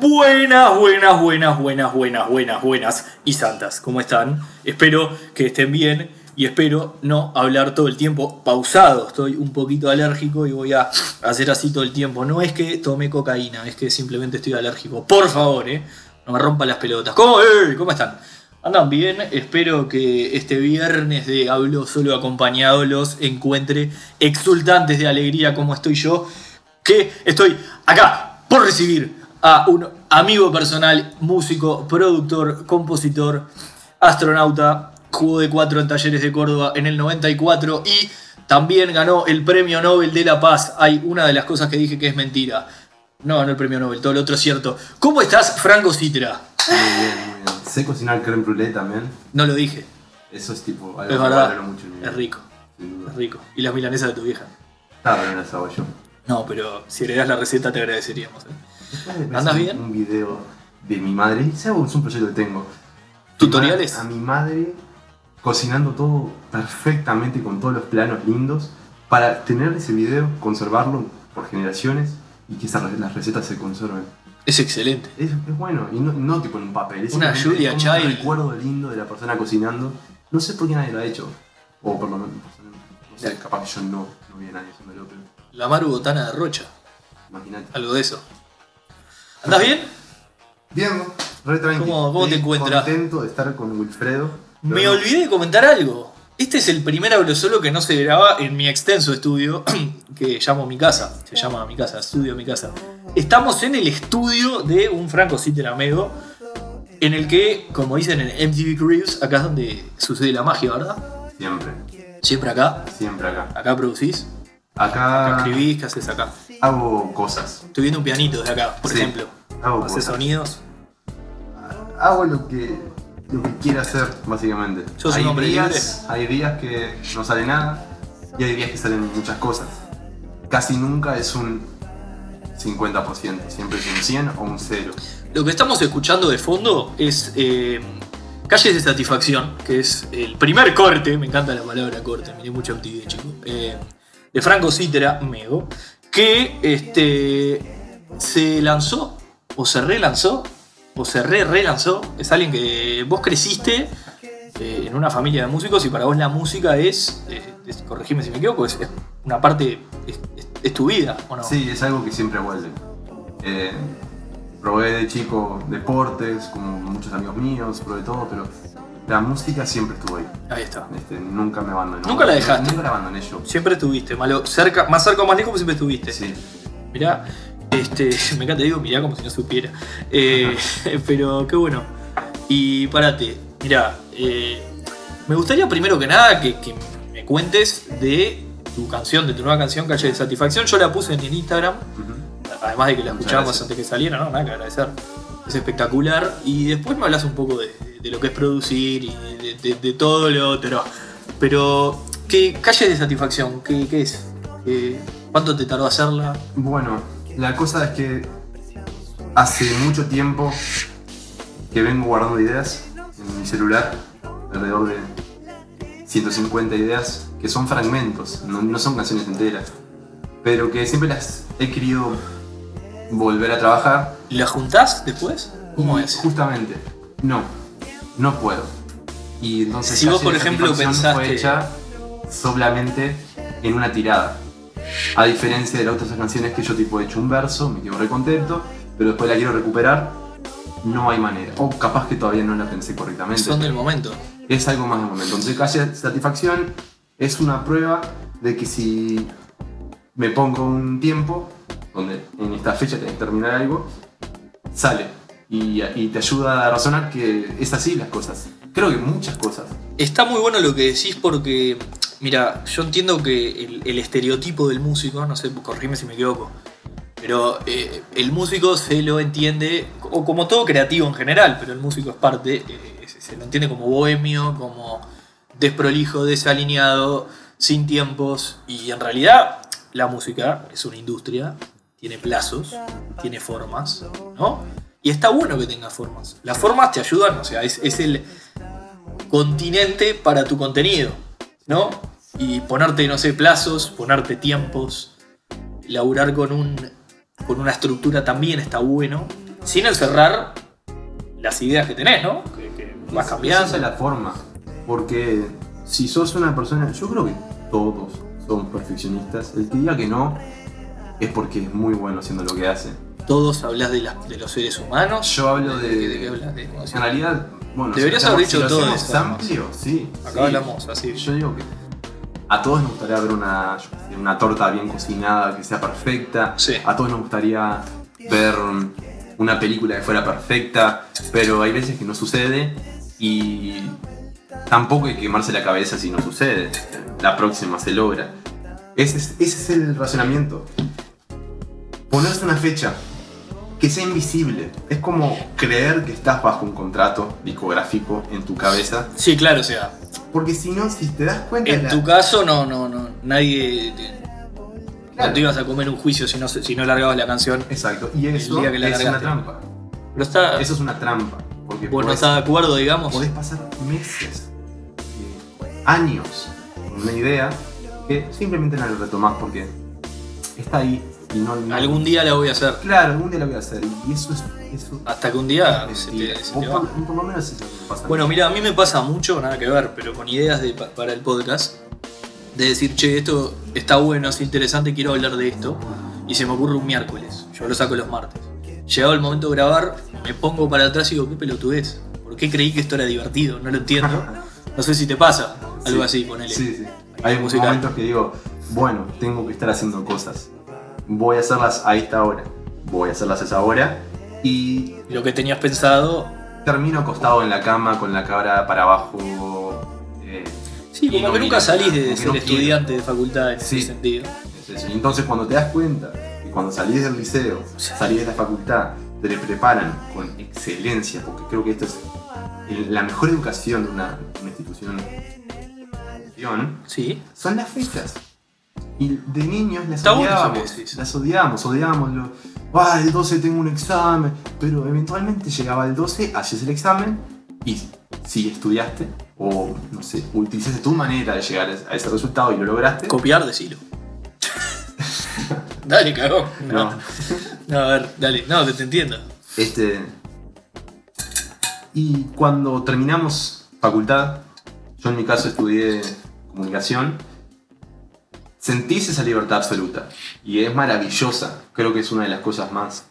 Buenas, buenas, buenas, buenas, buenas, buenas, buenas y santas. ¿Cómo están? Espero que estén bien y espero no hablar todo el tiempo pausado. Estoy un poquito alérgico y voy a hacer así todo el tiempo. No es que tome cocaína, es que simplemente estoy alérgico. Por favor, ¿eh? No me rompan las pelotas. ¿Cómo? ¿Cómo están? ¿Andan bien? Espero que este viernes de Hablo Solo Acompañado los encuentre exultantes de alegría como estoy yo, que estoy acá por recibir a un amigo personal, músico, productor, compositor, astronauta, jugó de cuatro en Talleres de Córdoba en el 94 y también ganó el Premio Nobel de la Paz. Hay una de las cosas que dije que es mentira. No ganó el Premio Nobel, todo lo otro es cierto. ¿Cómo estás, Franco Citra? Muy bien, muy bien. Sé cocinar creme brûlée también. No lo dije, Eso es tipo algo es verdad. mucho rico, es rico. Y las milanesas de tu vieja. Ah, no las hago yo. No, pero si heredás la receta te agradeceríamos. ¿eh? ¿Andas bien? Un video de mi madre. ¿Sabes? Es un proyecto que tengo. ¿Tutoriales? A mi madre cocinando todo perfectamente con todos los planos lindos para tener ese video, conservarlo por generaciones y que esas, las recetas se conserven. Es excelente. Es, es bueno, y no, no tipo en un papel. Es Una Julia un Child. recuerdo lindo de la persona cocinando. No sé por qué nadie lo ha hecho. O por lo menos, no sé, capaz que yo no, no vi a nadie haciéndolo, pero La Maru Botana de Rocha, imagínate. algo de eso. ¿Andás bien? Bien, re tranqui. ¿Cómo- cómo te encuentras? contento de estar con Wilfredo. Me olvidé de comentar algo. Este es el primer solo que no se graba en mi extenso estudio, que llamo mi casa. Se llama mi casa, estudio mi casa. Estamos en el estudio de un Franco Citer Amigo, en el que, como dicen en MTV Cribs, acá es donde sucede la magia, ¿verdad? Siempre, Siempre acá. siempre acá. Acá producís, acá Acá escribís, ¿qué haces acá? hago cosas. Estoy viendo un pianito desde acá, por Sí, ejemplo. Hago Haces cosas. sonidos. Hago lo que, lo que quiera hacer, básicamente. ¿Sos un hay días, Hay días que no sale nada y hay días que salen muchas cosas. Casi nunca es un 50%, siempre es un 100 o un 0. Lo que estamos escuchando de fondo es eh, Calles de Satisfacción, que es el primer corte, me encanta la palabra corte, miré mucho MTV, chico, eh, de Franco Cítera, Mego, que este, se lanzó, o se relanzó, o se re-relanzó. Es alguien que vos creciste eh, en una familia de músicos y para vos la música es, eh, corregime si me equivoco, es, una parte, es tu vida, ¿o no? Sí, es algo que siempre vuelve. Eh, probé de chico deportes, como muchos amigos míos, probé todo, pero la música siempre estuvo ahí. Ahí está. Este, nunca me abandonó. Nunca la dejaste. Nunca la abandoné yo. Siempre estuviste, malo, cerca, más cerca o más lejos, pero siempre estuviste. Sí. Mirá, este, me encanta, digo, mirá como si no supiera. Eh, pero qué bueno. Y párate, mirá, eh, me gustaría primero que nada que, que me cuentes de tu canción, de tu nueva canción, Calle de Satisfacción. Yo la puse en el Instagram, además de que la Muchas escuchábamos gracias. antes que saliera, ¿no? Nada que agradecer. Es espectacular. Y después me hablas un poco de, de lo que es producir y de, de- de todo lo otro. Pero, ¿qué Calle de Satisfacción? ¿Qué, qué es? ¿Qué- ¿Cuánto te tardó hacerla? Bueno, la cosa es que hace mucho tiempo que vengo guardando ideas en mi celular, alrededor de 150 ideas, que son fragmentos, no, no son canciones enteras, pero que siempre las he querido volver a trabajar. ¿La juntás después? ¿Cómo es? Justamente, no, no puedo. Y entonces Si vos, por ejemplo, Satisfacción fue pensaste- hecha solamente en una tirada. A diferencia de las otras canciones que yo tipo he hecho un verso, me quedo re contento, pero después la quiero recuperar, no hay manera. O capaz que todavía no la pensé correctamente. Son del momento. Es algo más de momento. Entonces, de Satisfacción es una prueba de que si me pongo un tiempo, donde en esta fecha tenés que terminar algo, sale. Y, te ayuda a razonar que es así las cosas. Creo que muchas cosas. Está muy bueno lo que decís porque, mira, yo entiendo que el, estereotipo del músico, no sé, corrime si me equivoco, pero eh, el músico se lo entiende, o como todo creativo en general, pero el músico es parte, eh, se lo entiende como bohemio, como desprolijo, desalineado, sin tiempos, y en realidad la música es una industria, tiene plazos, tiene formas, ¿no? Y está bueno que tenga formas. Las formas te ayudan, o sea, es, es el continente para tu contenido, ¿no? Y ponerte, no sé, plazos, ponerte tiempos, laburar con, un, con una estructura también está bueno. sin encerrar las ideas que tenés, ¿no? Que, que vas cambiando. Esa es la forma. Porque si sos una persona. Yo creo que todos somos perfeccionistas. El que diga que no es porque es muy bueno haciendo lo que hace. Todos hablas de, los seres humanos. Yo hablo de. En realidad, bueno. Deberías si haber dicho si todo eso, amplio, sí. Acá sí. hablamos así. Yo digo que a todos nos gustaría ver una torta bien cocinada, que sea perfecta. Sí. A todos nos gustaría ver una película que fuera perfecta, pero hay veces que no sucede y tampoco hay que quemarse la cabeza si no sucede. La próxima se logra. Ese es, ese es el razonamiento. Ponerse una fecha que sea invisible. Es como creer que estás bajo un contrato discográfico en tu cabeza. Sí, claro, o sea, Porque si no, si te das cuenta... en la- tu caso no, no, no, nadie Claro. no te ibas a comer un juicio si no, si no largabas la canción. Exacto. Y eso que la es una trampa. Pero está, Eso es una trampa. Porque vos no estás de acuerdo, digamos. podés pasar meses, eh, años con una idea que simplemente no la retomás porque está ahí y no... no- Algún día la voy a hacer. Claro, algún día la voy a hacer. Y eso es... Eso Hasta que un día es se mentira. te, se O te por, va. por lo menos eso pasa. Bueno, mira, a mí me pasa mucho, nada que ver, pero con ideas de, pa- para el podcast, de decir, che, esto está bueno, es interesante, quiero hablar de esto, y se me ocurre un miércoles, yo lo saco los martes. Llegado el momento de grabar, me pongo para atrás y digo, qué pelotudez, ¿por qué creí que esto era divertido? No lo entiendo. No sé si te pasa, algo Sí. así, ponele. Sí, sí. Hay Musical. momentos que digo, bueno, tengo que estar haciendo cosas. Voy a hacerlas a esta hora. Voy a hacerlas a esa hora. Y Lo que tenías pensado, termino acostado en la cama con la cara para abajo. eh, sí, como no que nunca salís de ser no quiero. estudiante de facultad en Sí. ese sentido. es eso. Entonces cuando te das cuenta que cuando salís del liceo, salís de la facultad, te preparan con excelencia, porque creo que esto es la mejor educación de una, una institución, Sí, son las fechas. Y de niños las odiábamos, las odiábamos, odiábamos lo, ah, el 12 tengo un examen, pero eventualmente llegaba el 12, haces el examen y si estudiaste o no sé, utilizaste tu manera de llegar a ese resultado y lo lograste, copiar, decilo. dale, cagón. no, No, a ver, dale, no, te, te entiendo. Este. Y cuando terminamos facultad, yo en mi caso estudié comunicación, sentís esa libertad absoluta. Y es maravillosa. Creo que es una de las cosas más.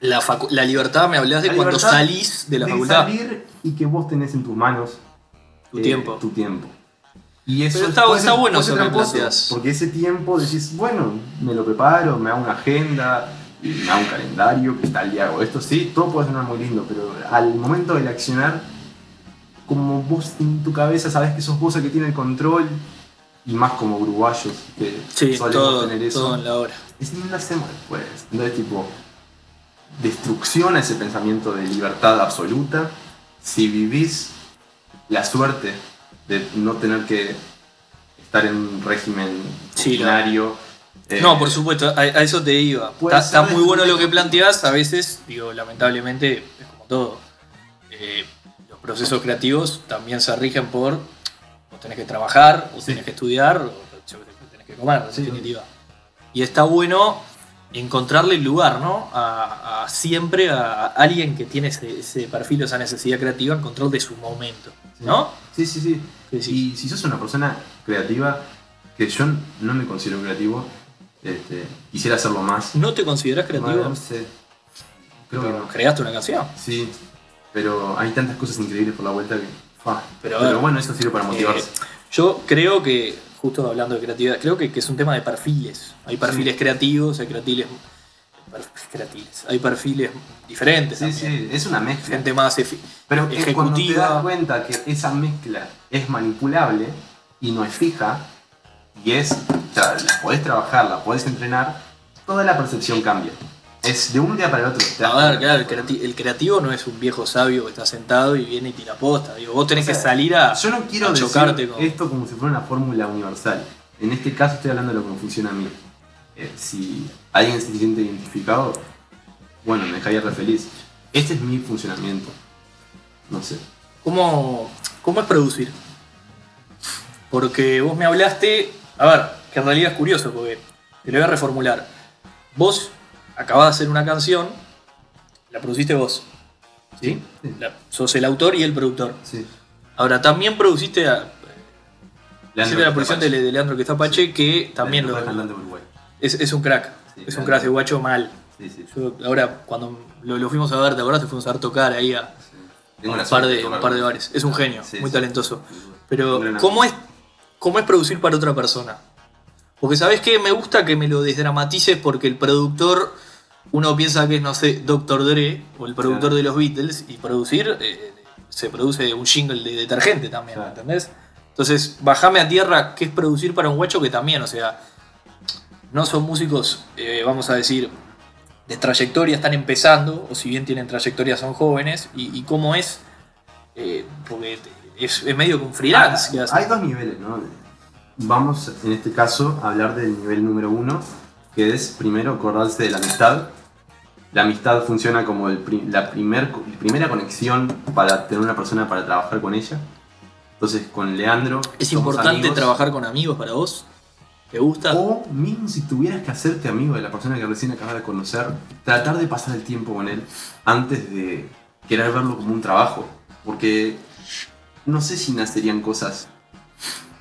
La, facu- la libertad me hablas de La cuando salís de la facultad. salir y que vos tenés en tus manos Tu eh, tiempo. Tu tiempo. Y eso Pero es- está- puede está bueno eso que. Porque ese tiempo decís, bueno, me lo preparo, me hago una agenda, y me hago un calendario, que tal día hago esto. Sí, todo puede sonar muy lindo, pero al momento del accionar, como vos en tu cabeza sabes que sos vos el que tiene el control, y más como uruguayos que Sí, solemos todo, tener eso, todo en la hora. es no lo hacemos después. Entonces, tipo, destrucción a ese pensamiento de libertad absoluta. Si vivís la suerte de no tener que estar en un régimen Sí, lo- ordinario. eh, No, por supuesto, a, a eso te iba. Está, muy bueno lo que planteás, a veces, digo, lamentablemente, es como todo. Eh, los procesos creativos también se rigen por tenés que trabajar, o Sí. tenés que estudiar, o tenés que comer, en Sí. definitiva. Y está bueno encontrarle el lugar, ¿no? A, a siempre a, a alguien que tiene ese, ese perfil o esa necesidad creativa, encontrar de su momento. ¿no? Sí, sí, sí. Y si sos una persona creativa, que yo no me considero creativo, este, quisiera hacerlo más. ¿No te consideras creativo? No sé. Creo que no. ¿Creaste una canción? Sí, pero hay tantas cosas increíbles por la vuelta que. Pero, bueno, eso sirve para motivarse. Eh, yo creo que, justo hablando de creatividad, creo que, que es un tema de perfiles. Hay perfiles creativos, hay perfiles, hay perfiles diferentes. sí, también. sí, es una mezcla. Gente más Pero es cuando te ejecutiva. das cuenta que esa mezcla es manipulable y no es fija, y es. O sea, la podés trabajar, la podés entrenar, toda la percepción cambia. Es de un día para el otro. A ver, claro, el creati- el creativo no es un viejo sabio que está sentado y viene y tira posta. Digo, vos tenés O sea, que salir a, Yo no quiero decir chocarte con. esto como si fuera una fórmula universal. En este caso estoy hablando de lo que me funciona a mí. Eh, si alguien se siente identificado, bueno, me dejaría re feliz. Este es mi funcionamiento. No sé. ¿Cómo, ¿Cómo es producir? Porque vos me hablaste, a ver, que en realidad es curioso, porque te lo voy a reformular. Vos acabás de hacer una canción la produciste vos. ¿Sí? Sí. La- sos el autor y el productor. Sí. Ahora, también produciste a, Leandro la producción de, Leandro que está Pache, que también Leandro lo, Uruguay. es, es un crack. Sí, es un crack de guacho mal. Sí, sí. Yo, ahora, cuando lo, lo fuimos a ver, ¿te acordás? Te fuimos a ver tocar ahí a Tengo un par de, un par de bares. Es un genio, Sí, muy talentoso. Pero, ¿cómo es, ¿cómo es producir para otra persona? Porque, ¿sabes qué? Me gusta que me lo desdramatices porque el productor, uno piensa que es, no sé, Dr. Dre o el productor Claro. de los Beatles, y producir, eh, se produce un jingle de detergente también, Claro. ¿entendés? Entonces, bajame a tierra qué es producir para un guacho que también, o sea, no son músicos, eh, vamos a decir, de trayectoria, están empezando, o si bien tienen trayectoria son jóvenes, y, y cómo es, eh, porque es, es medio que un freelance que Ah, hay dos niveles, ¿no? Vamos en este caso a hablar del nivel número uno, que es primero acordarse de la amistad. La amistad funciona como el la primer, primera conexión para tener una persona para trabajar con ella. Entonces con Leandro... ¿Es importante amigos. trabajar con amigos para vos? ¿Te gusta? O mismo si tuvieras que hacerte amigo de la persona que recién acabas de conocer, tratar de pasar el tiempo con él antes de querer verlo como un trabajo. Porque no sé si nacerían cosas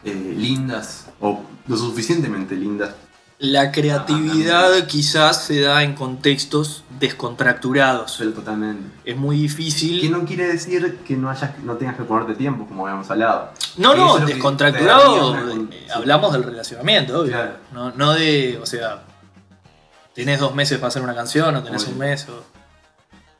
eh, lindas o lo suficientemente lindas. La creatividad quizás se da en contextos descontracturados. Pero totalmente. Es muy Que difícil. no quiere decir que no, hayas, no tengas que ponerte tiempo, como habíamos hablado. No, que no, que descontracturado. eh. Hablamos del relacionamiento, obvio. Claro. No, no de, o sea, tenés dos meses para hacer una canción o tenés un mes. O...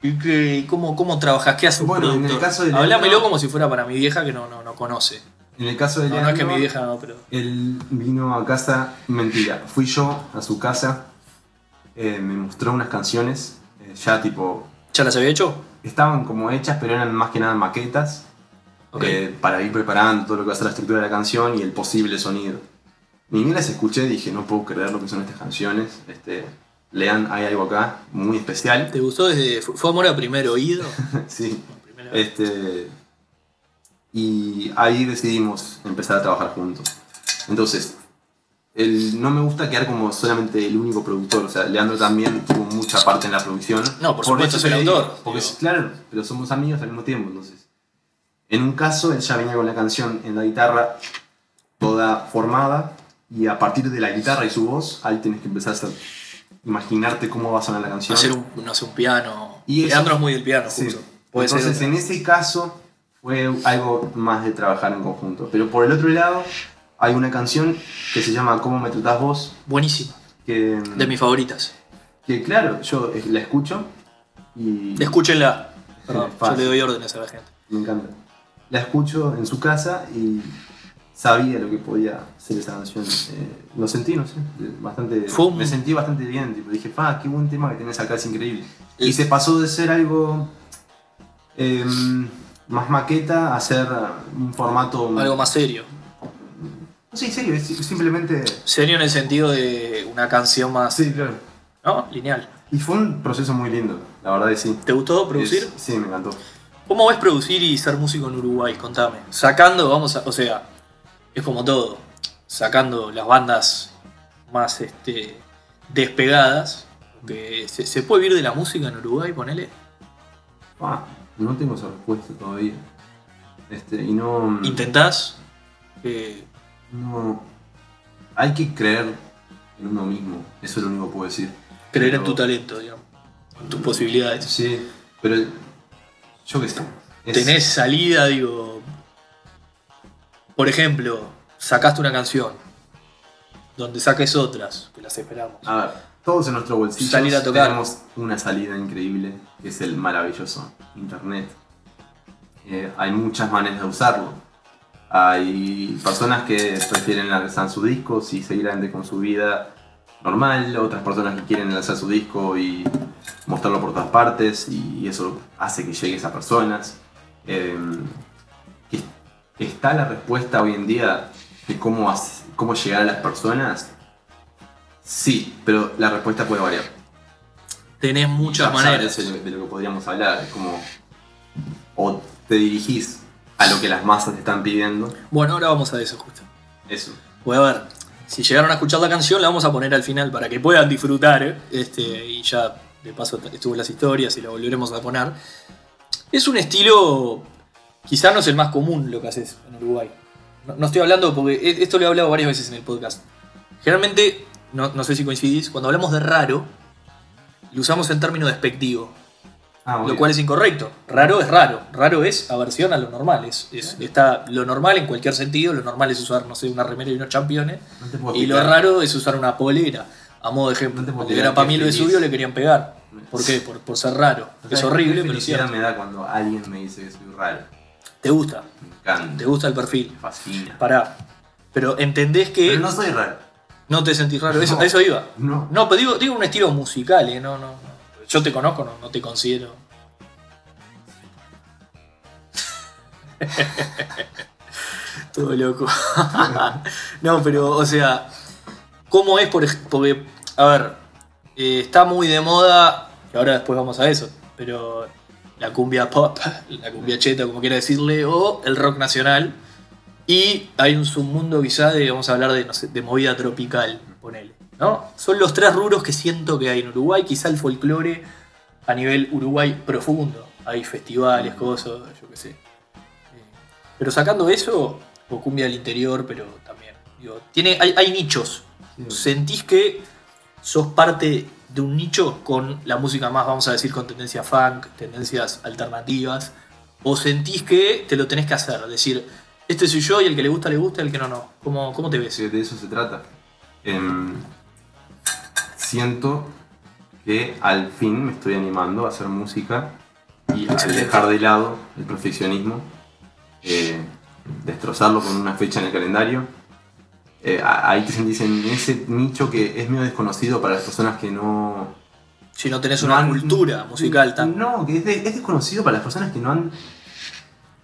¿Y qué- cómo, cómo trabajas? ¿Qué hace un Bueno, en el caso de Hablámelo como si fuera para mi vieja que no, no, no conoce. En el caso de No, no es que mi vieja no, pero. Él vino a casa, mentira, fui yo a su casa, eh, me mostró unas canciones, eh, ya tipo, ¿Ya las había hecho? estaban como hechas, pero eran más que nada maquetas, eh, para ir preparando todo lo que va a ser la estructura de la canción y el posible sonido. Ni bien las escuché, dije, no puedo creer lo que son estas canciones, este, lean, hay algo acá muy especial. ¿Te gustó desde. ¿Fue amor a primer oído? sí, Primera vez. Y ahí decidimos empezar a trabajar juntos. Entonces, el, no me gusta quedar como solamente el único productor. O sea, Leandro también tuvo mucha parte en la producción. No, por supuesto, eso es el autor. Porque, Digo. claro, pero somos amigos al mismo tiempo. Entonces, en un caso, él ya venía con la canción en la guitarra toda formada. Y a partir de la guitarra y su voz, ahí tienes que empezar a imaginarte cómo va a sonar la canción. hacer un, no sé, un piano. Y Leandro es muy del piano, Sí. justo. Entonces, en ese caso, fue algo más de trabajar en conjunto. Pero por el otro lado, hay una canción que se llama ¿Cómo me tratás vos? Buenísima. Que, De mis favoritas. que claro, yo la escucho y Escúchenla. Perdón, yo le doy órdenes a la gente. me encanta. La escucho en su casa y sabía lo que podía ser esa canción. Eh, lo sentí, no sé, bastante, un- me sentí bastante bien. Tipo, dije, pa, qué buen tema que tenés acá, es increíble. Y- Y se pasó de ser algo em, más maqueta a ser un formato... Algo más serio. En serio, es simplemente... Serio en el sentido de una canción más. Sí, claro. ¿No? Lineal. Y fue un proceso muy lindo, la verdad que sí. ¿Te gustó producir? Es- sí, me encantó. ¿Cómo ves producir y ser músico en Uruguay? Contame. Sacando, vamos a. O sea, es como todo. Sacando las bandas más este, despegadas. que ¿se, se puede vivir de la música en Uruguay? Ponele. Ah, no tengo esa respuesta todavía. Este, y no... ¿Intentás? Eh, No. Hay que creer en uno mismo. Eso es lo único que puedo decir. creer en tu talento, digamos. En tus posibilidades. Sí, pero yo qué sé. es- Tenés salida, digo. Por ejemplo, sacaste una canción. Donde saques otras, que las esperamos. A ver, todos en nuestro bolsillo Salir a tocar. tenemos una salida increíble, que es el maravilloso Internet. Eh, hay muchas maneras de usarlo. Hay personas que prefieren lanzar sus discos y seguir adelante con su vida normal, otras personas que quieren lanzar su disco y mostrarlo por todas partes y eso hace que llegues a personas. Eh, que- ¿Está la respuesta hoy en día de cómo, cómo llegar a las personas? Sí, pero la respuesta puede variar. Tenés muchas maneras. De lo, de lo que podríamos hablar, es como o te dirigís a lo que las masas te están pidiendo, Bueno, ahora vamos a eso justo. eso. Voy a ver. Si llegaron a escuchar la canción, la vamos a poner al final para que puedan disfrutar. ¿eh? Este, y ya de paso estuvo en las historias y lo volveremos a poner. Es un estilo, quizá no es el más común lo que haces en Uruguay. No, no estoy hablando porque e- esto lo he hablado varias veces en el podcast. Generalmente, no, no sé si coincidís, cuando hablamos de raro, lo usamos en términos despectivo, Ah, lo bien. cual es incorrecto. Raro es raro, raro es aversión a lo normal. Es, es- está lo normal en cualquier sentido, lo normal es usar, no sé, una remera y unos championes, No y lo raro es usar una polera. A modo de ejemplo, No cuando era para qué mí lo de suyo le querían pegar. ¿Por qué? Por, por ser raro. Es horrible, pero cierto. me da cuando alguien me dice que soy raro. Te gusta, Me encanta. te gusta el perfil. Me fascina. Pará. Pero entendés que Pero no soy raro. Te sentís raro. Eso, No. iba. No. No, pero digo, digo un estilo musical, ¿eh? No, no, no. Yo te conozco, no, no te considero. Todo loco. no, pero, o sea, ¿cómo es, por Porque, a ver, eh, está muy de moda, y ahora después vamos a eso, pero la cumbia pop, la cumbia cheta, como quiera decirle, o el rock nacional. Y hay un submundo quizá de, vamos a hablar de, no sé, de movida tropical, ponele. ¿no? Son los tres rubros que siento que hay en Uruguay, quizá el folclore a nivel Uruguay profundo. Hay festivales, cosas, yo qué sé. Eh, Pero sacando eso, o cumbia del interior, pero también. Digo, tiene, hay, hay nichos. Sí. ¿Sentís que sos parte de un nicho con la música más, vamos a decir, con tendencia funk, tendencias alternativas? ¿O sentís que te lo tenés que hacer? Decir, este soy yo y el que le gusta, le gusta, el que no, no. ¿Cómo, cómo te ves? Sí, de eso se trata. Em, siento que al fin me estoy animando a hacer música y a Excelente. dejar de lado el perfeccionismo, eh, destrozarlo con una fecha en el calendario. Eh, a- ahí te sentís en ese nicho que es medio desconocido para las personas que no, Si no tenés no una han- cultura musical tan... No, que es, de- es desconocido para las personas que no han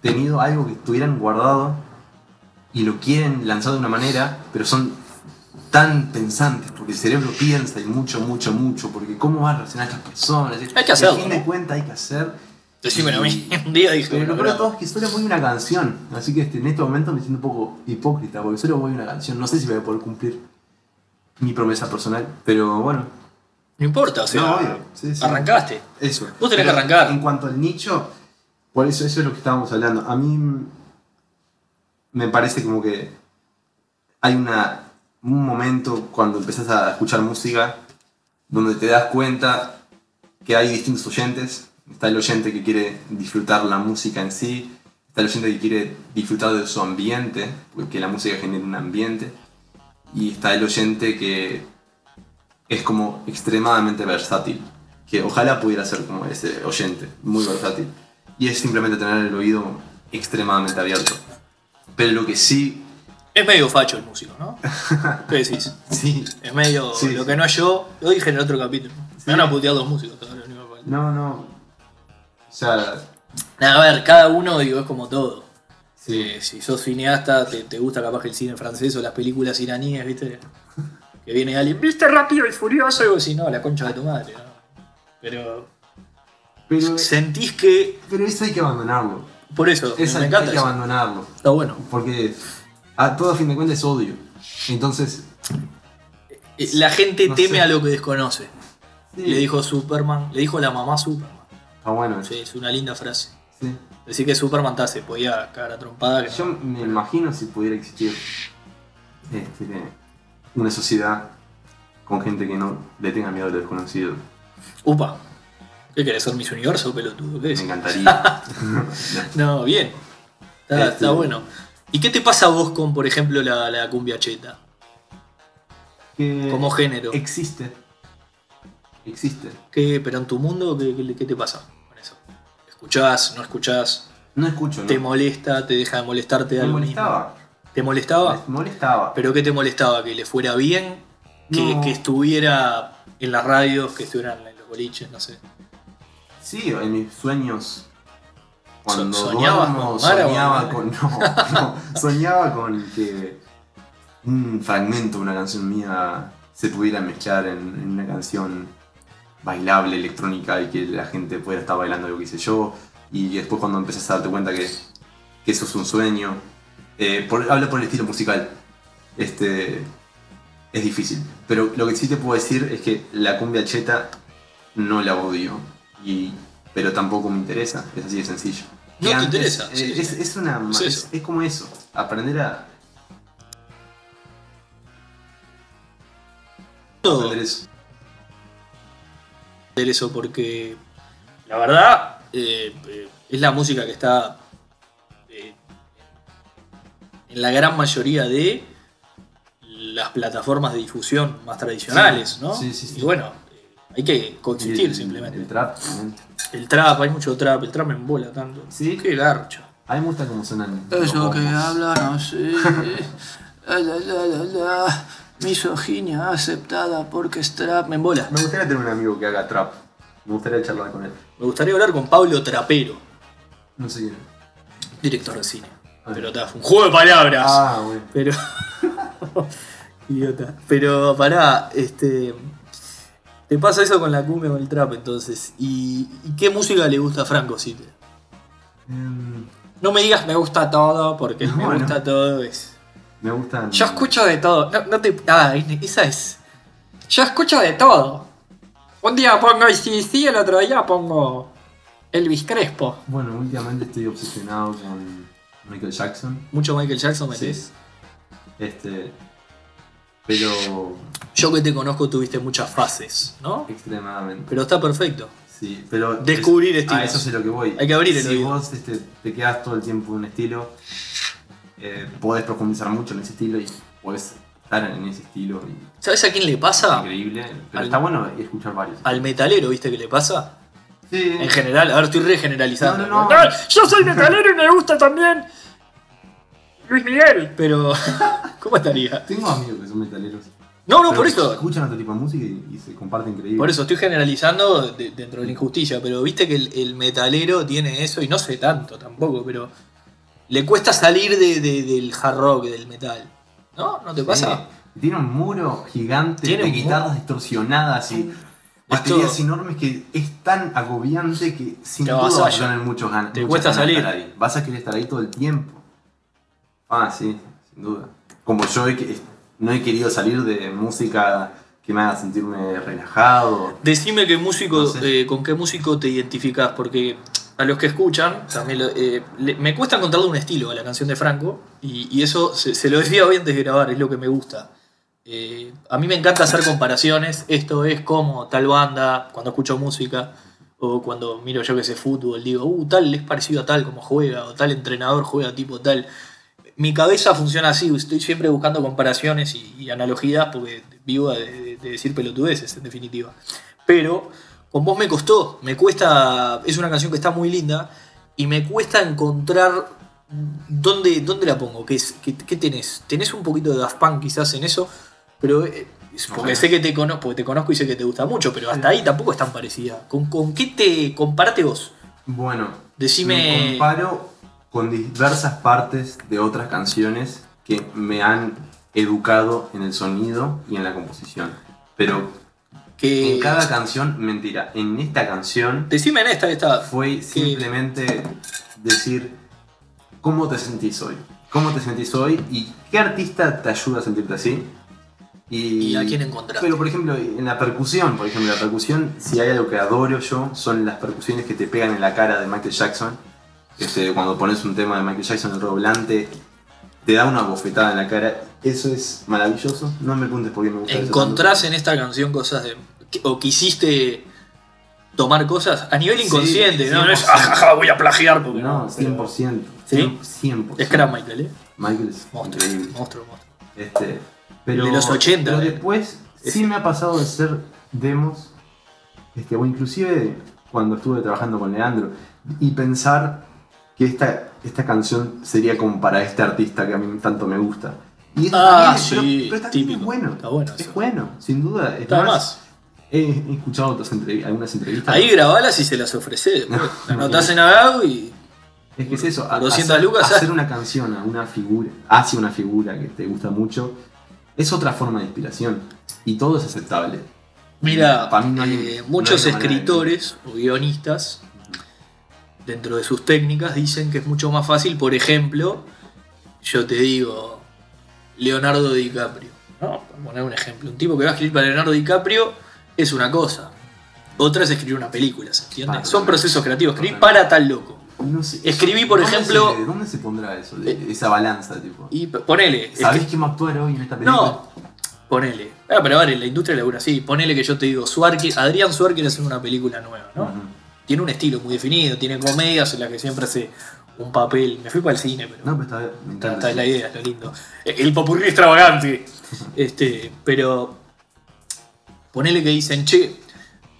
tenido algo que tuvieran guardado y lo quieren lanzar de una manera, pero son tan pensantes, porque el cerebro piensa y mucho, mucho, mucho, porque cómo van a reaccionar estas personas. Hay que hacerlo, A fin de cuenta hay que hacer. Decímelo a mí. Un día dije... Pero lo peor de todo es que solo voy a una canción, así que este, en este momento me siento un poco hipócrita, porque solo voy una canción. No sé si voy a poder cumplir mi promesa personal, pero bueno, No importa, o sea, No, obvio. Sí, sí. arrancaste. Eso. Vos tenés Pero que arrancar. En cuanto al nicho, eso, es lo que estábamos hablando. A mí me parece como que hay un momento cuando empezás a escuchar música donde te das cuenta que hay distintos oyentes. Está el oyente que quiere disfrutar la música en sí, está el oyente que quiere disfrutar de su ambiente, porque la música genera un ambiente, y está el oyente que es como extremadamente versátil, que ojalá pudiera ser como ese oyente, muy versátil, y es simplemente tener el oído extremadamente abierto. Pero lo que sí, Es medio facho el músico, ¿no? ¿Qué decís? sí, Es medio Sí, lo que no es yo. Lo dije en el otro capítulo. Me van a putear los músicos. todo no, no, o sea, Nada, a ver, cada uno, digo, es como todo. sí, Eh, si sos cineasta, te, te gusta capaz el cine francés o las películas iraníes, ¿viste? Que viene alguien, ¿viste rápido y furioso? Y vos decís, no, la concha de tu madre, ¿no? Pero pero, sentís que. pero eso hay que abandonarlo, Por eso, eso me hay encanta que eso. abandonarlo, Está bueno. porque a todo a fin de cuentas es odio, entonces, Eh, La gente No teme sé. a lo que desconoce. sí, Le dijo Superman, le dijo la mamá Superman. está bueno, Sí, es una linda frase. sí. Decir que Superman ta, se podía cagar a trompada. Que Yo no. me imagino si pudiera existir este, una sociedad con gente que no le tenga miedo a lo desconocido. Upa. ¿Qué querés ser Miss Universo, pelotudo? ¿Qué Me encantaría. No, bien. Está, Este- está bueno. ¿Y qué te pasa a vos con, por ejemplo, la, la cumbia cheta? que Como género. Existe. Existe. ¿Qué, pero en tu mundo, ¿qué, qué- qué te pasa con eso? ¿Escuchás? ¿No escuchás? No escucho, ¿no? ¿Te molesta? ¿Te deja de molestarte me algo molestaba. mismo? ¿Te molestaba? Me molestaba. ¿Pero qué te molestaba? ¿Que le fuera bien? ¿Que, No. que estuviera en las radios? ¿Que estuviera en los boliches? No sé. Sí, en mis sueños. Cuando So- ¿soñabas duermo, con soñaba con- con. No, no, soñaba con que un fragmento de una canción mía se pudiera mezclar en, en una canción bailable, electrónica, y que la gente pudiera estar bailando lo que hice yo. Y después cuando empezás a darte cuenta que, que eso es un sueño. Eh, por, hablo por el estilo musical. Este. Es difícil. Pero lo que sí te puedo decir es que la cumbia cheta no la odio. Y, pero tampoco me interesa. Es así de sencillo. No Que te interesa, eh, sí, es, sí. es una ma- Es es, eso. es como eso. Aprender a Todo aprender eso. eso porque la verdad eh, eh, es la música que está eh, en la gran mayoría de las plataformas de difusión más tradicionales, Sí, ¿no? sí, sí, sí. Y bueno, hay que coexistir el- simplemente. El trap también. El trap, hay mucho trap, el trap me embola tanto. Sí. Qué garcha. A mí me gusta cómo suenan. Eso que habla, no sé. La, la, la, la, la. Misoginia aceptada porque es trap. Me embola. Me gustaría tener un amigo que haga trap. Me gustaría charlar con él. Me gustaría hablar con Pablo Trapero, No sé quién. director de cine. Ah. Pero está, fue un juego de palabras. Ah, bueno. Pero. Idiota. Pero pará, este. Te pasa eso con la cumbia o el trap entonces. ¿Y, y qué música le gusta a Franco Cite? Em, No me digas me gusta todo, porque me gusta todo es. me gustan. Yo escucho de todo. No, no te. Ah, esa es. Yo escucho de todo. Un día pongo sí, el otro día pongo Elvis Crespo. Bueno, últimamente estoy obsesionado con Michael Jackson. Mucho Michael Jackson metés. Este. Pero. Yo que te conozco tuviste muchas fases, ¿no? Extremadamente. Pero está perfecto. Sí, pero. Descubrir es- estilos. A eso es lo que voy. Hay que abrir el Si oído. vos este, te quedas todo el tiempo en un estilo, eh, podés profundizar mucho en ese estilo y podés estar en ese estilo. Y ¿Sabes a quién le es pasa? increíble. Pero Al- está bueno escuchar varios. Al metalero, ¿viste que le pasa? Sí. En general, ahora estoy regeneralizando. No, no, no. ¡Ay, Yo soy metalero y me gusta también Luis Miguel. Pero, ¿cómo estaría? Tengo amigos que son metaleros. No, no, Pero por eso. Escuchan otro tipo de música y, y se comparten increíble. Por eso estoy generalizando de- dentro de la injusticia, pero viste que el, el metalero tiene eso, y no sé tanto tampoco, pero le cuesta salir de- de- del hard rock, del metal. ¿No? ¿No te pasa? Sí. Tiene un muro gigante Tiene de un guitarras distorsionadas y baterías enormes que es tan agobiante que sin Te duda vas a tener muchos ganas. Te cuesta de salir. estar ahí. Vas a querer estar ahí todo el tiempo. Ah, sí, sin duda. Como yo he no he querido salir de música que me haga sentirme relajado. Decime qué músico, No sé. eh, con qué músico te identificás, porque a los que escuchan, también lo- eh, le- me cuesta encontrarle un estilo a la canción de Franco, y, y eso se, se lo decía hoy antes de grabar, es lo que me gusta. Eh, a mí me encanta hacer comparaciones, esto es como tal banda, cuando escucho música, o cuando miro yo que sé fútbol, digo, uh, tal es parecido a tal como juega, o tal entrenador juega tipo tal. Mi cabeza funciona así, estoy siempre buscando comparaciones y, y analogías porque vivo de, de- de decir pelotudeces en definitiva. Pero con vos me costó, me cuesta, es una canción que está muy linda y me cuesta encontrar dónde, dónde la pongo, ¿Qué, qué, qué tenés? ¿Tenés un poquito de Daft Punk quizás en eso? Pero eh, porque Ojalá. sé que te conozco, porque te conozco y sé que te gusta mucho, pero hasta ahí tampoco es tan parecida. ¿Con, con qué te comparate vos? Bueno, Decime- me comparo con diversas partes de otras canciones que me han educado en el sonido y en la composición. Pero Que, en cada canción, mentira, en esta canción Decime en esta, esta. fue simplemente decir cómo te sentís hoy. ¿Cómo te sentís hoy y qué artista te ayuda a sentirte así? ¿Y a quién encontraste? Pero por ejemplo, en la percusión, por ejemplo, la percusión, si hay algo que adoro yo, son las percusiones que te pegan en la cara de Michael Jackson. Este, cuando pones un tema de Michael Jackson, el roblante, te da una bofetada en la cara. Eso es maravilloso. No me preguntes por qué me gusta ¿Encontrás en esta canción cosas de. o quisiste tomar cosas a nivel Sí, inconsciente? no, no es 100%. ajaja, voy a plagiar porque No, pero 100%. ¿Sí? 100%. Es gran Michael, ¿eh? Michael es Monstruo, increíble. monstruo, monstruo. Este, pero, de los 80, Pero eh. después Es- sí me ha pasado de hacer demos, este, o inclusive cuando estuve trabajando con Leandro, y pensar que esta, esta canción sería como para este artista que a mí tanto me gusta. Y eso Ah, pero- sí, pero, también típico. es bueno. Está bueno es bueno, sin duda. Es Está más, más. He, he escuchado otras algunas entrevistas. Ahí grabalas y se las después. No, anotás no. en Agago y. Es que es eso, a- 200 hacer, lucas, hacer ¿sabes? una canción a una figura, hacia una figura que te gusta mucho, es otra forma de inspiración. Y todo es aceptable. Mira, no eh, muchos escritores o guionistas, dentro de sus técnicas, dicen que es mucho más fácil, por ejemplo, yo te digo, Leonardo DiCaprio. ¿no? Para poner un ejemplo, un tipo que va a escribir para Leonardo DiCaprio es una cosa. Otra es escribir una película, ¿se entiende? Son procesos creativos. Escribí para tal loco. No sé, Escribí, por ¿dónde ejemplo- se- ¿Dónde se pondrá eso? de- esa balanza, tipo. Y ponele. ¿Sabés quién va a actuar hoy en esta película? No, ponele. Ah, pero en la industria labura así. Ponele que yo te digo, Suar, Adrián Suar quiere hacer una película nueva, ¿no? Tiene un estilo muy definido, tiene comedias en las que siempre hace un papel. Me fui para el cine, pero. No, pero está bien, me encanta. esta es la idea, lo lindo. El popurrí extravagante. Este, pero ponele que dicen, che,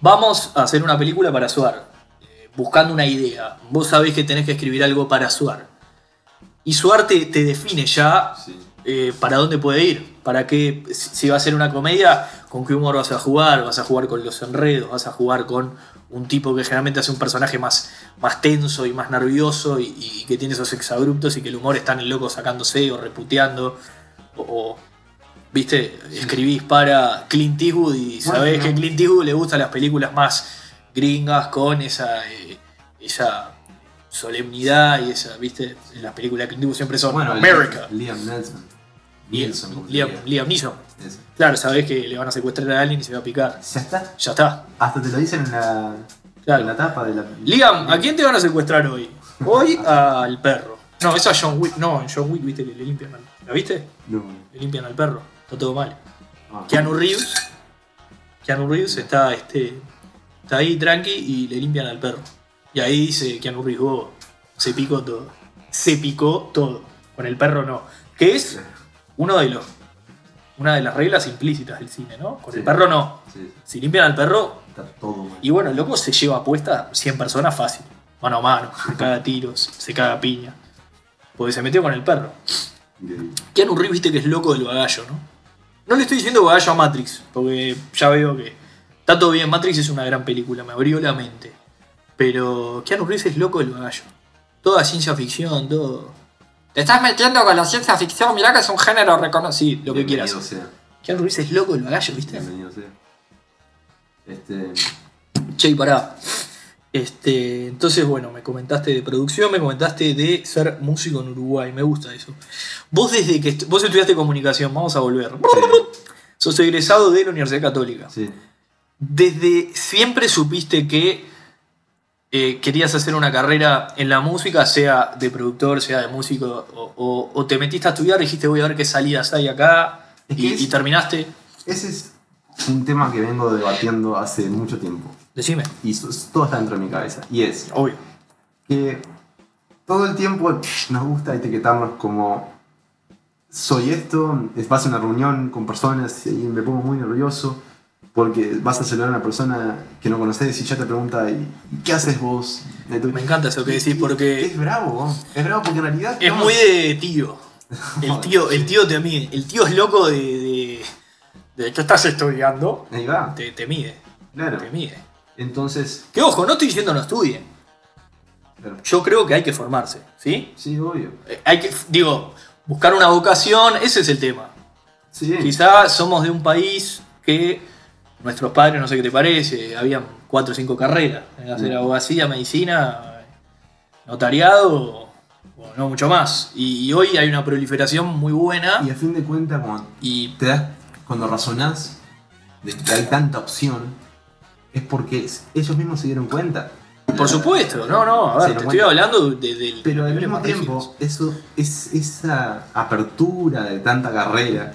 vamos a hacer una película para Suar. eh, buscando una idea. Vos sabés que tenés que escribir algo para Suar. Y Suar te, te define ya Sí. eh, para dónde puede ir. Para qué, si va a ser una comedia, con qué humor vas a jugar, vas a jugar con los enredos, vas a jugar con un tipo que generalmente hace un personaje más, más tenso y más nervioso y, y que tiene esos exabruptos y que el humor está en el loco sacándose o reputeando. O, o, viste, escribís para Clint Eastwood y Bueno, sabés no. que a Clint Eastwood le gustan las películas más gringas con esa, eh, esa solemnidad y esa, viste, las películas de Clint Eastwood siempre son Bueno, America. Liam Nelson. Liam, diga. Liam Neeson. Claro, sabés que le van a secuestrar a alguien y se va a picar. Ya está. Ya está. Hasta te lo dicen en la, Claro. en la tapa de la. Liam, ¿a quién te van a secuestrar hoy? Hoy al perro. No, eso a John Wick. No, en John Wick, viste le limpian al. ¿La viste? No. Le limpian al perro. Está todo mal. Ah. Keanu Reeves. Keanu Reeves está, este, está ahí tranqui y le limpian al perro. Y ahí dice Keanu Reeves, "Oh, se picó todo. Se picó todo. Con el perro no. Que es uno de los, una de las reglas implícitas del cine, ¿no? Con el perro no. Sí, Si limpian al perro, está todo mal. y bueno, el loco se lleva puesta 100 personas fácil. Mano a mano, se caga tiros, se caga piña. Porque se metió con el perro. Increíble. Keanu Reeves viste que es loco del bagallo, ¿no? No le estoy diciendo bagallo a Matrix, porque ya veo que está todo bien. Matrix es una gran película, me abrió la mente. Pero Keanu Reeves es loco del bagallo. Toda ciencia ficción, todo. Te estás metiendo con la ciencia ficción, mirá que es un género reconocido. Sí, lo que Bienvenido quieras. sea. Keanu Reeves es loco del bagallo, ¿viste? Bienvenido sea. Este. Che, y pará. Este, entonces, bueno, me comentaste de producción, me comentaste de ser músico en Uruguay, me gusta eso. Vos desde que est- vos estudiaste comunicación, vamos a volver. Sos egresado de la Universidad Católica. Sí. Desde siempre supiste que eh, querías hacer una carrera en la música, sea de productor, sea de músico, o, o- o te metiste a estudiar y dijiste voy a ver qué salidas hay acá Es y, que es- y terminaste. Ese es un tema que vengo debatiendo hace mucho tiempo. Decime. Y todo está dentro de mi cabeza. Y es Obvio. que todo el tiempo nos gusta etiquetarnos como soy esto, es- vas a una reunión con personas y me pongo muy nervioso porque vas a saludar a una persona que no conoces y ya te pregunta ¿y qué haces vos? Me encanta eso que decís porque- Es bravo, es bravo porque en realidad... Es muy de tío. El tío, el tío te mide. El tío es loco de. de, de ¿Qué estás estudiando? Ahí va, Te, te mide. claro. Te mide. Entonces, Que ojo, no estoy diciendo no estudien. claro, Yo creo que hay que formarse. ¿Sí? sí, obvio. Eh, Hay que, digo, buscar una vocación, ese es el tema. Sí, Quizás somos de un país que nuestros padres, no sé qué te parece, habían cuatro o cinco carreras. En hacer abogacía, medicina, notariado, o no mucho más. Y, y hoy hay una proliferación muy buena. y a fin de cuentas, cuando Y te das, cuando razonás de que hay tanta opción, es porque ellos mismos se dieron cuenta. por supuesto, no, no, a ver, Se te estoy hablando de, del. Pero al mismo tiempo, eso, es, esa apertura de tanta carrera,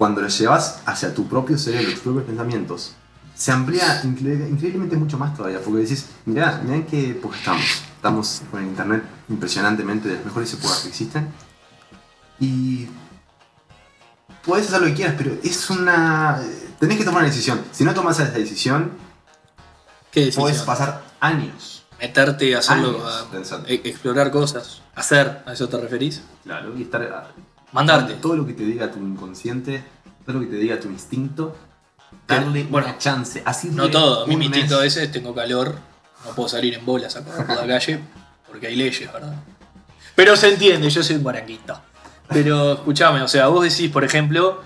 cuando lo llevas hacia tu propio cerebro, tus propios pensamientos, se amplía incre- increíblemente mucho más todavía. Porque decís, mirá, mirá en qué época estamos. Estamos con el internet impresionantemente de las mejores épocas que existen. Y puedes hacer lo que quieras, pero es una. Tenés que tomar una decisión. Si no tomas esa decisión, ¿Qué decisión? puedes pasar años. Meterte a hacerlo, Años a e- explorar cosas, hacer, ¿a eso te referís? Claro, y estar. Mandarte. Todo lo que te diga tu inconsciente, todo lo que te diga tu instinto, darle Bueno, una chance. Así No todo, a mí mi instinto a veces tengo calor, no puedo salir en bolas a correr por la calle porque hay leyes, ¿verdad? Pero se entiende, yo soy un guaranguito. Pero escúchame, o sea, vos decís, por ejemplo,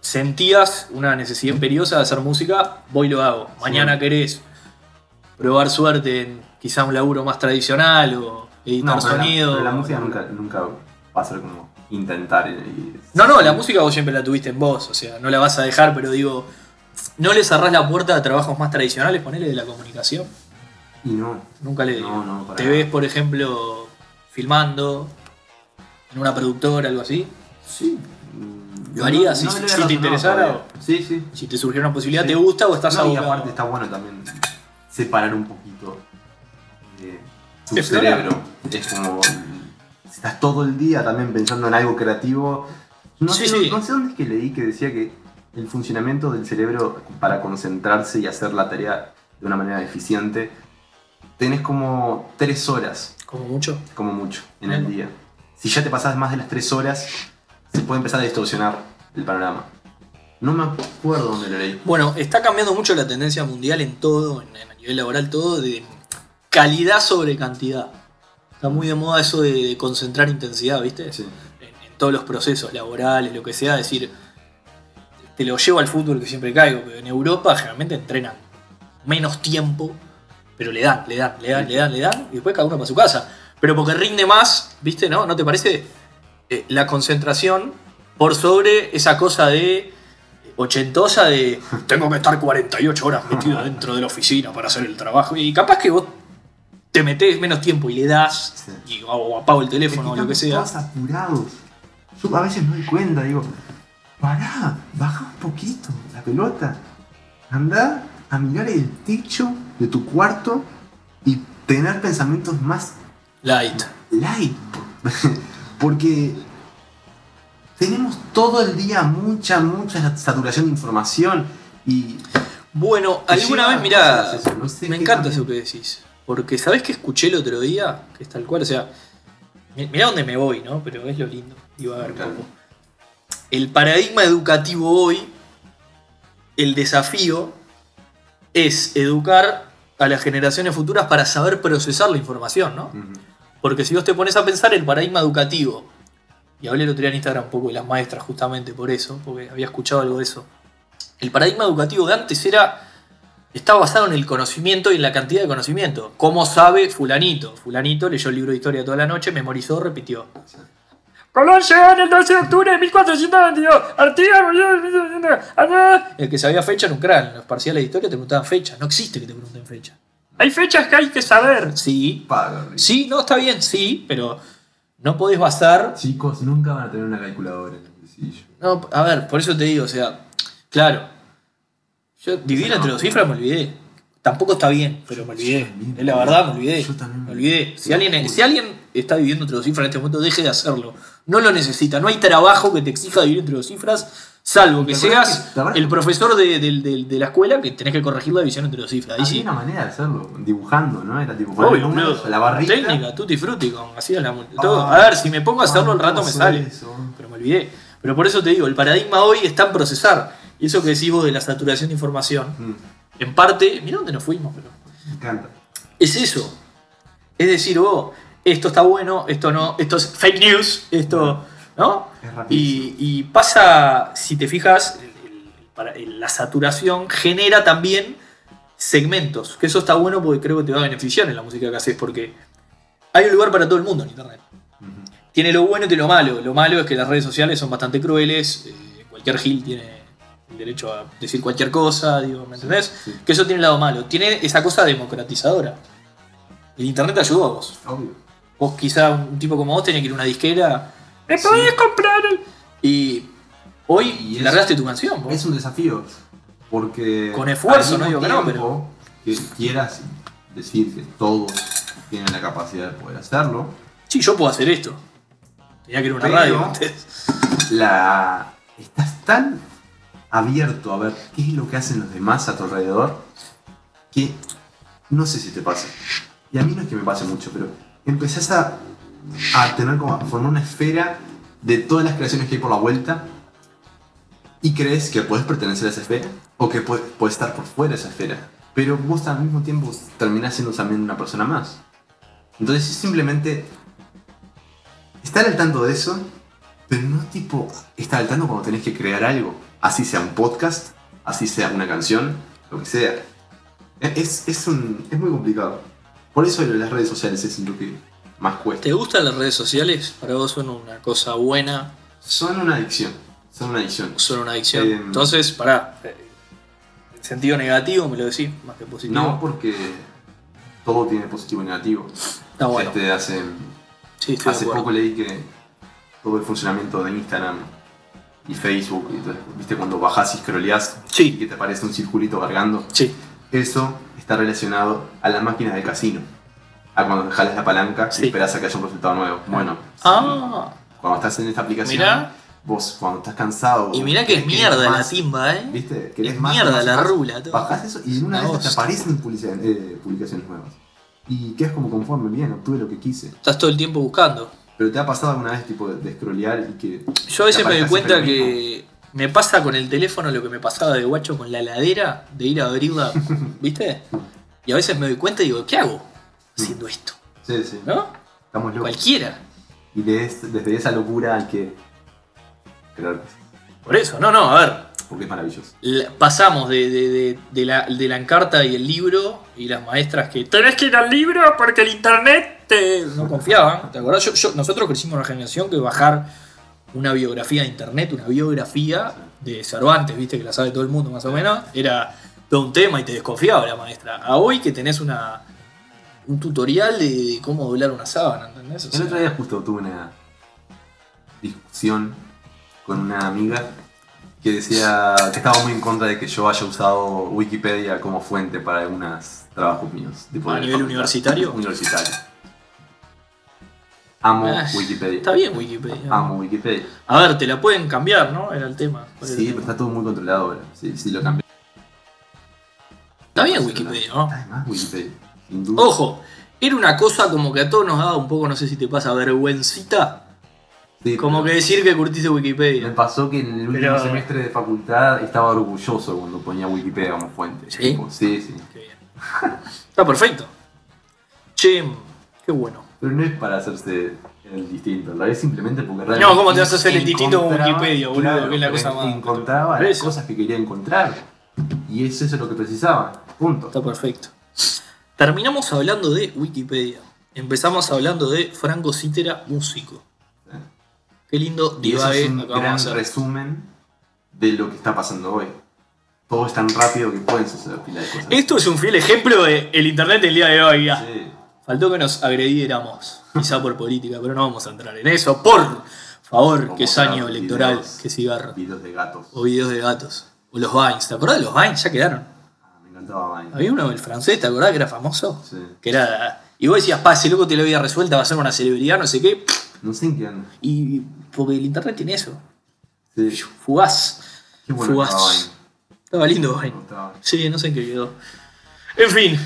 sentías una necesidad imperiosa de hacer música, voy y lo hago. Mañana Sí. querés probar suerte en quizá un laburo más tradicional o editar No, pero la- sonido. pero la, música nunca, nunca va a ser como intentar. y- y- No, no, la música vos siempre la tuviste en vos, o sea, no la vas a dejar, pero digo, ¿No le cerrás la puerta a trabajos más tradicionales, ponele de la comunicación? Y no. Nunca le No, no, para ¿Te nada. ves, por ejemplo, filmando en una productora, algo así? Sí. ¿Lo harías si- te interesara todavía. Sí, sí. Si te surgiera una posibilidad, Sí. ¿te gusta o estás No, y abocado? aparte está bueno también separar un poquito de tu cerebro. Es como. Estás todo el día también pensando en algo creativo. No, Sí, sé, sí. no sé dónde es que leí que decía que el funcionamiento del cerebro para concentrarse y hacer la tarea de una manera eficiente, tenés como tres horas, Como mucho. como mucho, en el día. Si ya te pasás más de las tres horas, se puede empezar a distorsionar el panorama. No me acuerdo dónde lo leí. Bueno, está cambiando mucho la tendencia mundial en todo, en, en a nivel laboral, todo de calidad sobre cantidad. Está muy de moda eso de, concentrar intensidad, ¿viste? Sí. En, en todos los procesos laborales, lo que sea, decir, te lo llevo al fútbol que siempre caigo, pero en Europa generalmente entrenan menos tiempo, pero le dan, le dan, le dan, le dan, le dan, y después cada uno para su casa. Pero porque rinde más, ¿viste? ¿No? ¿No te parece? Eh, la concentración por sobre esa cosa de ochentosa de tengo que estar 48 horas metido dentro de la oficina para hacer el trabajo. Y capaz que vos te metés menos tiempo y le das, Sí. y, o apago el teléfono o lo que sea. todos apurados. Yo a veces me doy cuenta, digo, pará, baja un poquito la pelota. Anda a mirar el techo de tu cuarto y tener pensamientos más Light. light. Porque tenemos todo el día mucha, mucha saturación de información y Bueno, alguna vez, mirá, cosas eso, no sé me encanta también. eso que decís. Porque, ¿sabés qué escuché el otro día? Que es tal cual, o sea, mi- mirá dónde me voy, ¿no? Pero es lo lindo. Iba a ver poco. El paradigma educativo hoy, el desafío, es educar a las generaciones futuras para saber procesar la información, ¿no? Ujú. Porque si vos te pones a pensar el paradigma educativo, y hablé el otro día en Instagram un poco de las maestras justamente por eso, porque había escuchado algo de eso. El paradigma educativo de antes era. Estaba basado en el conocimiento y en la cantidad de conocimiento. ¿Cómo sabe Fulanito? Fulanito leyó el libro de historia toda la noche, memorizó, repitió. Colón llegó en el 12 de octubre de 1422. Artigas El que sabía fecha era un cráneo. En los parciales de historia te preguntaban fecha. No existe que te pregunten fecha. Hay fechas que hay que saber. Sí. Paga. Sí, no, está bien, sí, pero no podés basar. Chicos, nunca van a tener una calculadora en el bolsillo. No, a ver, por eso te digo, o sea, claro. Yo dividir entre dos cifras me olvidé. Tampoco está bien, pero me olvidé. Es la verdad, me olvidé. Yo también Me olvidé. Si alguien, si alguien está viviendo entre dos cifras en este momento, deje de hacerlo. No lo necesita. No hay trabajo que te exija vivir entre dos cifras, salvo que ¿Te acuerdas seas el profesor de, de- de- de la escuela que tenés que corregir la división entre dos cifras. Había sí. una manera de hacerlo, dibujando, ¿no? Era tipo Obvio, números, la barrita. Técnica, tutti frutti, con la mul- todo. Ah, A ver, si me pongo a hacerlo al rato me ¿cómo sale. eso? Pero me olvidé. Pero por eso te digo, el paradigma hoy está en procesar. Y eso que decís vos de la saturación de información, Mm, en parte, mira dónde nos fuimos, pero. me encanta. Es eso. Es decir, vos, esto está bueno, esto no, esto es fake news, esto. ¿No? Es. Y, y pasa, si te fijas, el- el- para- el- la saturación genera también segmentos. Que eso está bueno porque creo que te va a beneficiar en la música que haces, porque hay un lugar para todo el mundo en internet. Tiene lo bueno y tiene lo malo. Lo malo es que las redes sociales son bastante crueles. eh, cualquier gil tiene derecho a decir cualquier cosa, digo, ¿me entendés? Sí. Que eso tiene el lado malo. Tiene esa cosa democratizadora. El internet te ayudó a vos. Obvio. Vos quizá un tipo como vos tenía que ir a una disquera. ¿Me podés comprar el...? Y hoy Y es- largaste tu canción. vos. Es un desafío. Porque. Con esfuerzo, no digo que no, tiempo Que quieras decir que todos tienen la capacidad de poder hacerlo. Sí, yo puedo hacer esto. Tenía que ir a una Pero- radio antes. La. Estás tan abierto a ver qué es lo que hacen los demás a tu alrededor que no sé si te pasa. Y a mí no es que me pase mucho, pero empezás a, a tener como a formar una esfera de todas las creaciones que hay por la vuelta y crees que puedes pertenecer a esa esfera o que puedes, estar por fuera de esa esfera. Pero vos al mismo tiempo terminás siendo también una persona más. Entonces es simplemente estar al tanto de eso, pero no tipo estar al tanto cuando tenés que crear algo. Así sea un podcast, así sea una canción, lo que sea. Es, es, un, es muy complicado. Por eso las redes sociales es lo que más cuesta. ¿Te gustan las redes sociales? ¿Para vos son una cosa buena Son una adicción. Son una adicción. son una adicción? Eh, Entonces, pará. eh, Sentido negativo, me lo decís, más que positivo. No, porque todo tiene positivo y negativo. Está bueno. Este, hace Sí, hace poco leí que todo el funcionamiento de Instagram y Facebook, y viste cuando bajás y scrolleás Sí. que te aparece un circulito cargando, Sí, eso está relacionado a las máquinas de casino. A cuando jalas la palanca Sí. y esperás a que haya un resultado nuevo. Bueno, Ah, cuando estás en esta aplicación, Mirá. vos cuando estás cansado. y mirá que es mierda la timba, ¿eh? ¿Viste? Querés Es más, mierda más, la más, rula, todo. Bajás eso y en una La vez te aparecen publicidad- eh, publicaciones nuevas. Y quedas como conforme, bien, obtuve lo que quise. Estás todo el tiempo buscando. Pero te ha pasado alguna vez tipo de, de scrollear y que. Yo a veces me doy cuenta que me pasa con el teléfono lo que me pasaba de guacho con la ladera, de ir a abrirla, ¿viste? Y a veces me doy cuenta y digo, ¿qué hago haciendo esto? Sí, sí. ¿No? Estamos locos. Cualquiera. Y de es- desde esa locura hay que. creer. Por eso, no, no, a ver. Porque es maravilloso. la- pasamos de, de- de- de la, de la encarta y el libro y las maestras que tenés que ir al libro porque el internet te... no confiaban. ¿Te acordás? Yo- yo- nosotros crecimos una generación que bajar una biografía de internet, una biografía de Cervantes, viste que la sabe todo el mundo más o menos, era todo un tema y te desconfiaba la maestra. A hoy que tenés una un tutorial de, cómo doblar una sábana, ¿entendés? O El sea, otro día justo tuve una discusión con una amiga que decía que estaba muy en contra de que yo haya usado Wikipedia como fuente para algunos trabajos míos. tipo ¿A nivel universitario? Universitario. Amo Ah, Wikipedia. Está bien Wikipedia. Amo Wikipedia. A ver, te la pueden cambiar, ¿no? Era el tema. ¿Cuál era el Sí, tema? pero está todo muy controlado ahora. Sí, sí lo cambié. Está bien Wikipedia, ¿no? Está más Wikipedia. Sin duda. Ojo, era una cosa como que a todos nos daba un poco, no sé si te pasa, vergüencita. Sí, Como que decir que curtiste Me Wikipedia. pasó que en el último Pero- semestre de facultad estaba orgulloso cuando ponía Wikipedia como fuente. ¿Sí? Tipo, sí, sí. Qué bien. Está perfecto. Che, qué bueno. Pero no es para hacerse el distinto, la es simplemente porque No, ¿cómo te vas a hacer el distinto con encontraba- Wikipedia, boludo? Claro, Que es la cosa más- Encontraba las eso. cosas que quería encontrar. Y es eso lo que precisaba. Punto. Está perfecto. Terminamos hablando de Wikipedia. Empezamos hablando de Franco Cítera, músico. Qué lindo Y eso es un acabamos de gran hacer. resumen de lo que está pasando hoy. Todo es tan rápido que pueden suceder pila de cosas. Esto es un fiel ejemplo del el internet del día de hoy. ya. Sí. Faltó que nos agrediéramos, quizá por política, pero no vamos a entrar en eso. Por favor, Como que es año electoral, videos- que cigarro. Videos de gatos. O videos de gatos. O los Vines. ¿Te acordás de los Vines? Ya quedaron. Ah, me encantaba Vine. Había uno, el francés, ¿te acordás que era famoso? Sí. Que era. Y vos decías, pa, ese loco te lo había resuelta, va a ser una celebridad, no sé qué. No sé en qué anda. Y porque el internet tiene eso. Sí. Fugaz. Qué bueno Fugaz. estaba lindo gustaba. Sí, no sé en qué quedó. En fin.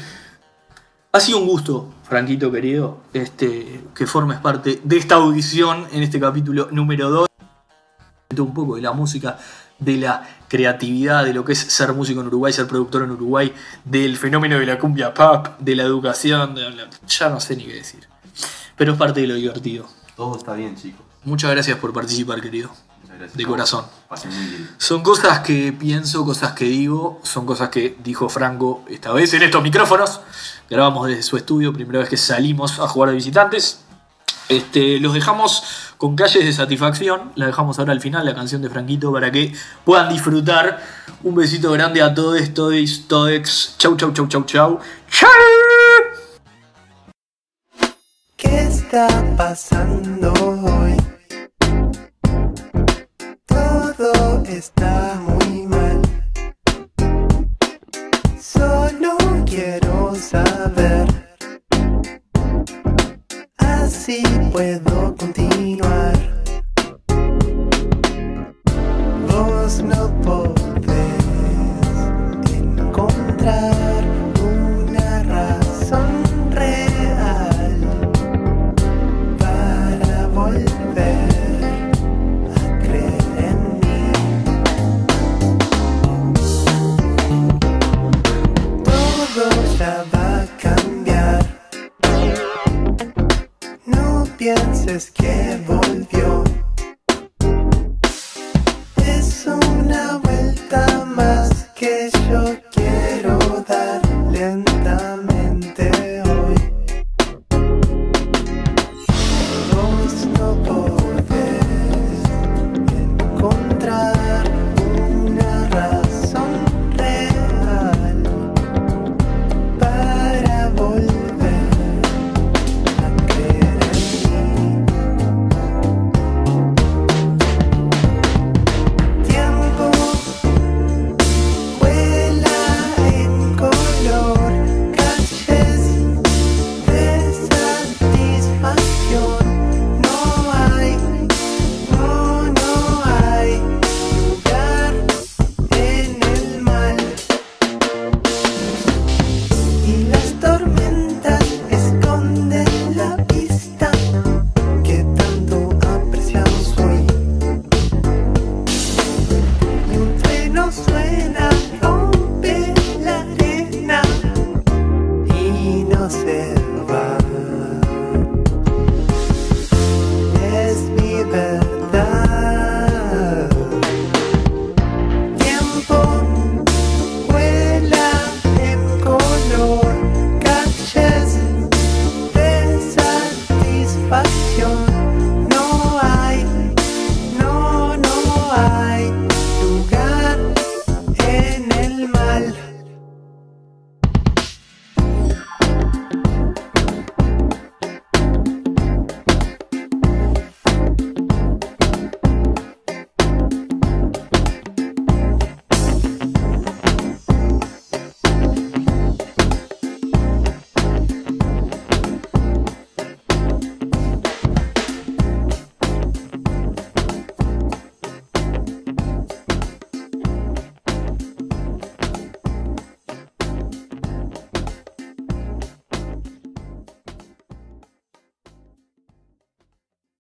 Ha sido un gusto, Franquito querido, este, que formes parte de esta audición en este capítulo número 2. Un poco de la música, de la creatividad, de lo que es ser músico en Uruguay, ser productor en Uruguay, del fenómeno de la cumbia pop, de la educación, de la- ya no sé ni qué decir. Pero es parte de lo divertido. Todo está bien, chicos. Muchas gracias por participar, querido. Muchas gracias. De a corazón. Pasen muy bien. Son cosas que pienso, cosas que digo, son cosas que dijo Franco esta vez en estos micrófonos. Grabamos desde su estudio, primera vez que salimos a jugar de visitantes. Este, los dejamos con calles de satisfacción. La dejamos ahora al final, la canción de Franquito, para que puedan disfrutar. Un besito grande a todos, todes, todex. Chau, chau, chau, chau, chau. ¡Chau! ¿Qué está pasando hoy? Todo está muy mal. Solo quiero saber. Así puedo continuar. Vos no podés encontrar